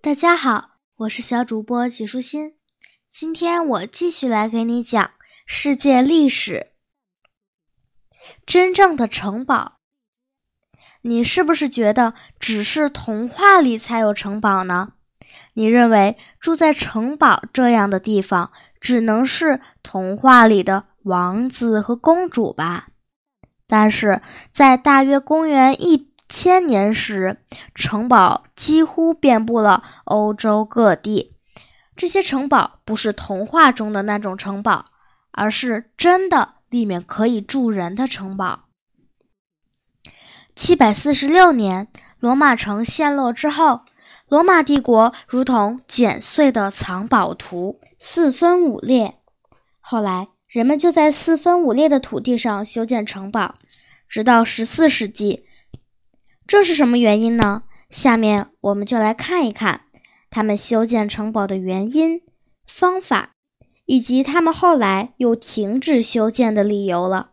大家好，我是小主播吉舒心。今天我继续来给你讲世界历史。真正的城堡，你是不是觉得只是童话里才有城堡呢？你认为住在城堡这样的地方，只能是童话里的王子和公主吧？但是在大约公元一。千年时，城堡几乎遍布了欧洲各地。这些城堡不是童话中的那种城堡，而是真的里面可以住人的城堡。七百四十六年，罗马城陷落之后，罗马帝国如同剪碎的藏宝图，四分五裂。后来，人们就在四分五裂的土地上修建城堡，直到十四世纪。这是什么原因呢？下面我们就来看一看他们修建城堡的原因、方法，以及他们后来又停止修建的理由了。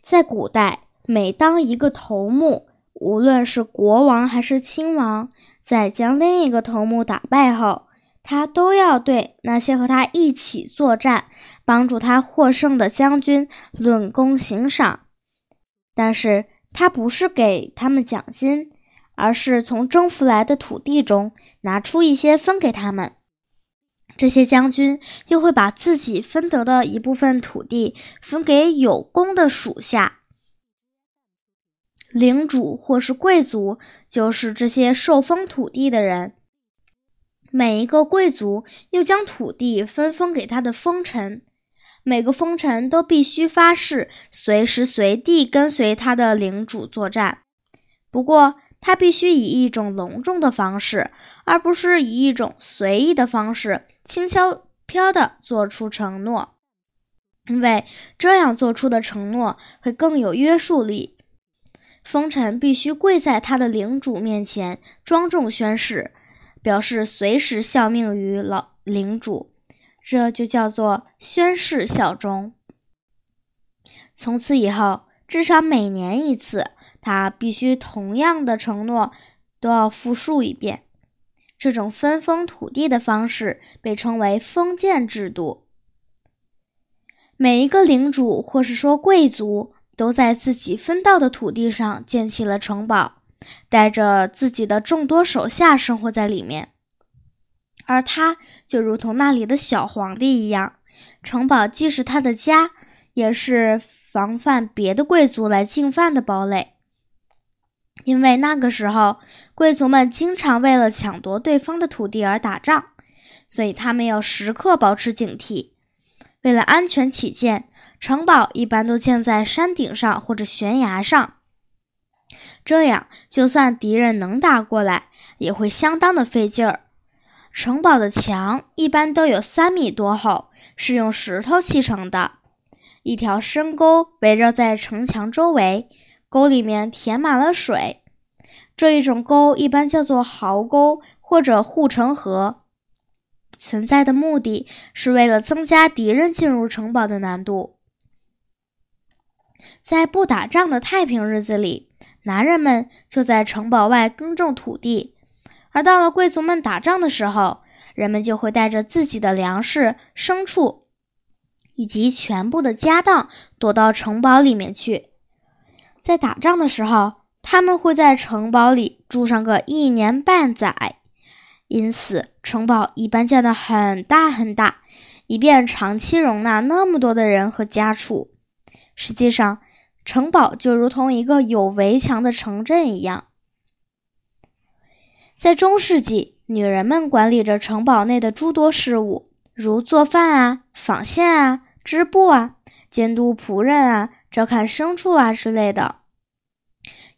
在古代，每当一个头目，无论是国王还是亲王，在将另一个头目打败后，他都要对那些和他一起作战、帮助他获胜的将军论功行赏，但是。他不是给他们奖金，而是从征服来的土地中拿出一些分给他们。这些将军又会把自己分得的一部分土地分给有功的属下。领主或是贵族就是这些受封土地的人。每一个贵族又将土地分封给他的封臣。每个封臣都必须发誓随时随地跟随他的领主作战，不过他必须以一种隆重的方式，而不是以一种随意的方式，轻飘飘地做出承诺，因为这样做出的承诺会更有约束力。封臣必须跪在他的领主面前，庄重宣誓，表示随时效命于老领主。这就叫做宣誓效忠。从此以后，至少每年一次，他必须同样的承诺都要复述一遍。这种分封土地的方式被称为封建制度。每一个领主或是说贵族都在自己分到的土地上建起了城堡，带着自己的众多手下生活在里面。而他就如同那里的小皇帝一样，城堡既是他的家，也是防范别的贵族来进犯的堡垒。因为那个时候，贵族们经常为了抢夺对方的土地而打仗，所以他们要时刻保持警惕。为了安全起见，城堡一般都建在山顶上或者悬崖上，这样就算敌人能打过来，也会相当的费劲儿。城堡的墙一般都有三米多厚，是用石头砌成的。一条深沟围绕在城墙周围，沟里面填满了水。这一种沟一般叫做壕沟或者护城河。存在的目的是为了增加敌人进入城堡的难度。在不打仗的太平日子里，男人们就在城堡外耕种土地。而到了贵族们打仗的时候，人们就会带着自己的粮食、牲畜以及全部的家当躲到城堡里面去。在打仗的时候，他们会在城堡里住上个一年半载，因此城堡一般建得很大很大，以便长期容纳那么多的人和家畜。实际上，城堡就如同一个有围墙的城镇一样。在中世纪，女人们管理着城堡内的诸多事务，如做饭啊、纺线啊、织布啊、监督仆人啊、照看牲畜啊之类的。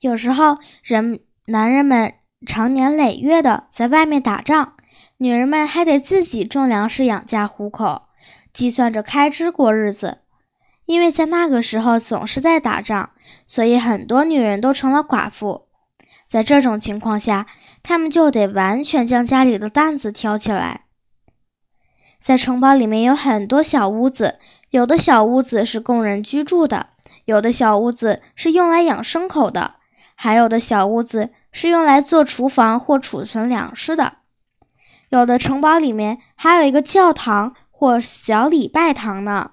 有时候，人男人们长年累月的在外面打仗，女人们还得自己种粮食养家糊口，计算着开支过日子。因为在那个时候总是在打仗，所以很多女人都成了寡妇。在这种情况下，他们就得完全将家里的担子挑起来。在城堡里面有很多小屋子，有的小屋子是供人居住的，有的小屋子是用来养牲口的，还有的小屋子是用来做厨房或储存粮食的。有的城堡里面还有一个教堂或小礼拜堂呢。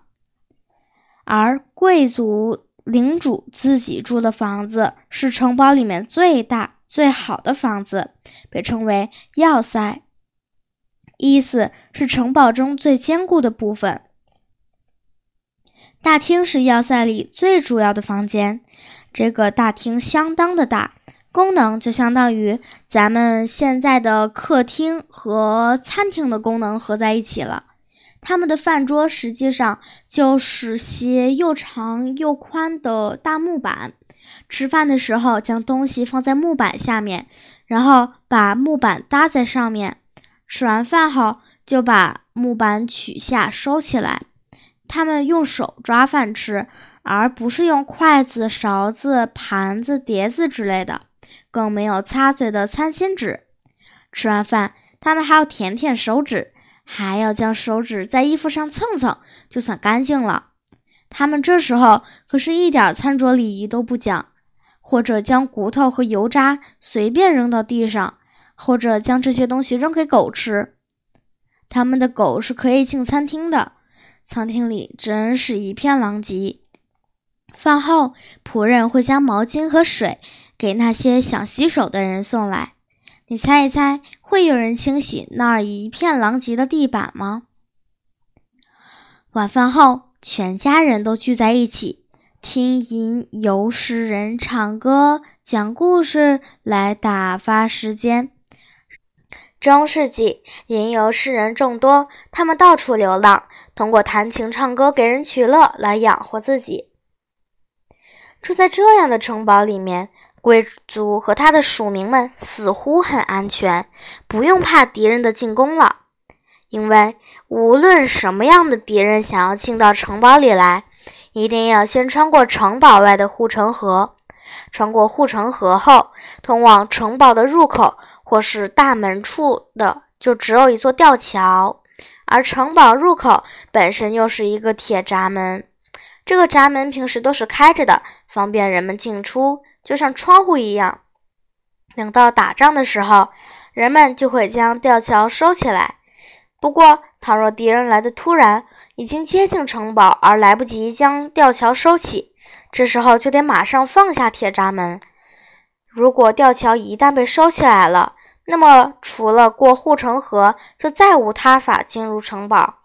而贵族领主自己住的房子是城堡里面最大、最好的房子，被称为要塞，意思是城堡中最坚固的部分。大厅是要塞里最主要的房间，这个大厅相当的大，功能就相当于咱们现在的客厅和餐厅的功能合在一起了。他们的饭桌实际上就是些又长又宽的大木板，吃饭的时候将东西放在木板下面，然后把木板搭在上面。吃完饭后就把木板取下收起来。他们用手抓饭吃，而不是用筷子、勺子、盘子、碟子之类的，更没有擦嘴的餐巾纸。吃完饭，他们还要舔舔手指。还要将手指在衣服上蹭蹭，就算干净了。他们这时候可是一点餐桌礼仪都不讲，或者将骨头和油渣随便扔到地上，或者将这些东西扔给狗吃。他们的狗是可以进餐厅的，餐厅里真是一片狼藉。饭后，仆人会将毛巾和水给那些想洗手的人送来。你猜一猜，会有人清洗那儿一片狼藉的地板吗？晚饭后，全家人都聚在一起，听吟游诗人唱歌、讲故事来打发时间。中世纪吟游诗人众多，他们到处流浪，通过弹琴唱歌给人取乐来养活自己。住在这样的城堡里面。贵族和他的属民们似乎很安全，不用怕敌人的进攻了。因为无论什么样的敌人想要进到城堡里来，一定要先穿过城堡外的护城河。穿过护城河后，通往城堡的入口或是大门处的就只有一座吊桥，而城堡入口本身又是一个铁闸门。这个闸门平时都是开着的，方便人们进出。就像窗户一样，等到打仗的时候，人们就会将吊桥收起来。不过，倘若敌人来的突然，已经接近城堡而来不及将吊桥收起，这时候就得马上放下铁闸门。如果吊桥一旦被收起来了，那么除了过护城河，就再无他法进入城堡。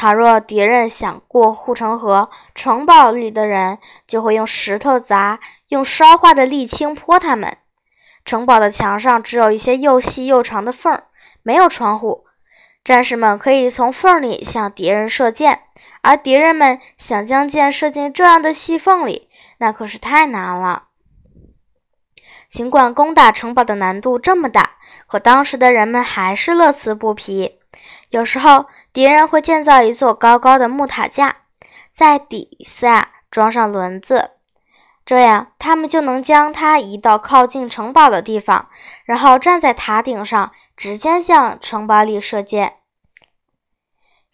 倘若敌人想过护城河，城堡里的人就会用石头砸，用烧化的沥青泼他们。城堡的墙上只有一些又细又长的缝儿，没有窗户。战士们可以从缝里向敌人射箭，而敌人们想将箭射进这样的细缝里，那可是太难了。尽管攻打城堡的难度这么大，可当时的人们还是乐此不疲。有时候。敌人会建造一座高高的木塔架，在底下装上轮子，这样他们就能将它移到靠近城堡的地方，然后站在塔顶上，直接向城堡里射箭。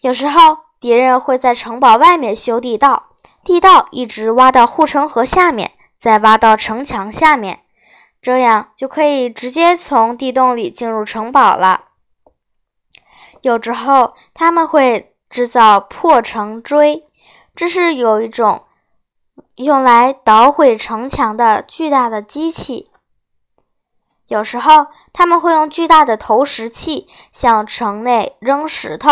有时候，敌人会在城堡外面修地道，地道一直挖到护城河下面，再挖到城墙下面，这样就可以直接从地洞里进入城堡了。有时候他们会制造破城锥，这是有一种用来捣毁城墙的巨大的机器。有时候他们会用巨大的投石器向城内扔石头，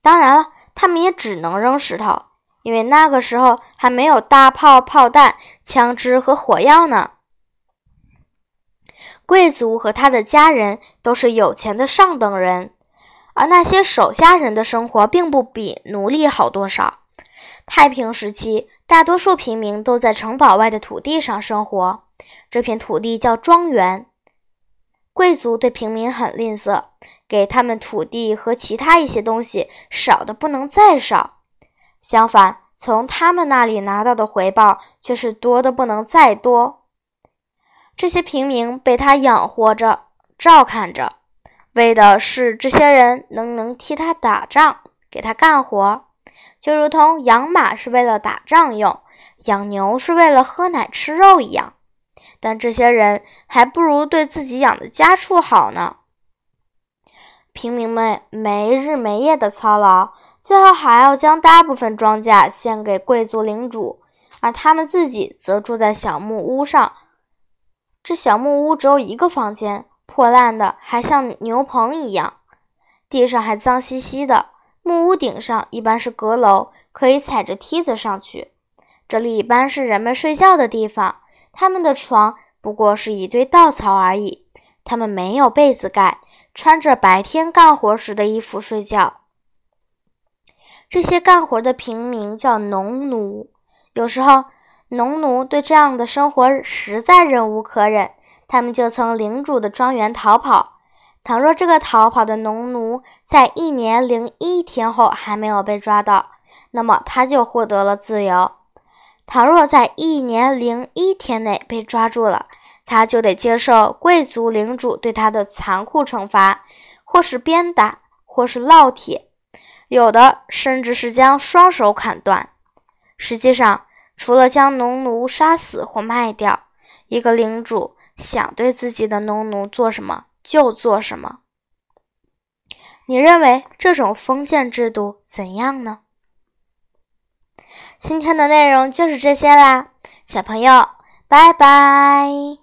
当然了，他们也只能扔石头，因为那个时候还没有大炮、炮弹、枪支和火药呢。贵族和他的家人都是有钱的上等人。而那些手下人的生活并不比奴隶好多少。太平时期，大多数平民都在城堡外的土地上生活，这片土地叫庄园。贵族对平民很吝啬，给他们土地和其他一些东西少的不能再少。相反，从他们那里拿到的回报却是多的不能再多。这些平民被他养活着，照看着。为的是这些人能能替他打仗，给他干活，就如同养马是为了打仗用，养牛是为了喝奶吃肉一样。但这些人还不如对自己养的家畜好呢。平民们没日没夜的操劳，最后还要将大部分庄稼献给贵族领主，而他们自己则住在小木屋上。这小木屋只有一个房间，破烂的还像牛棚一样，地上还脏兮兮的。木屋顶上一般是阁楼，可以踩着梯子上去。这里一般是人们睡觉的地方，他们的床不过是一堆稻草而已。他们没有被子盖，穿着白天干活时的衣服睡觉。这些干活的平民叫农奴。有时候，农奴对这样的生活实在忍无可忍，他们就从领主的庄园逃跑。倘若这个逃跑的农奴在一年零一天后还没有被抓到，那么他就获得了自由。倘若在一年零一天内被抓住了，他就得接受贵族领主对他的残酷惩罚，或是鞭打，或是烙铁，有的甚至是将双手砍断。实际上，除了将农奴杀死或卖掉，一个领主想对自己的农奴做什么就做什么。你认为这种封建制度怎样呢？今天的内容就是这些啦，小朋友，拜拜。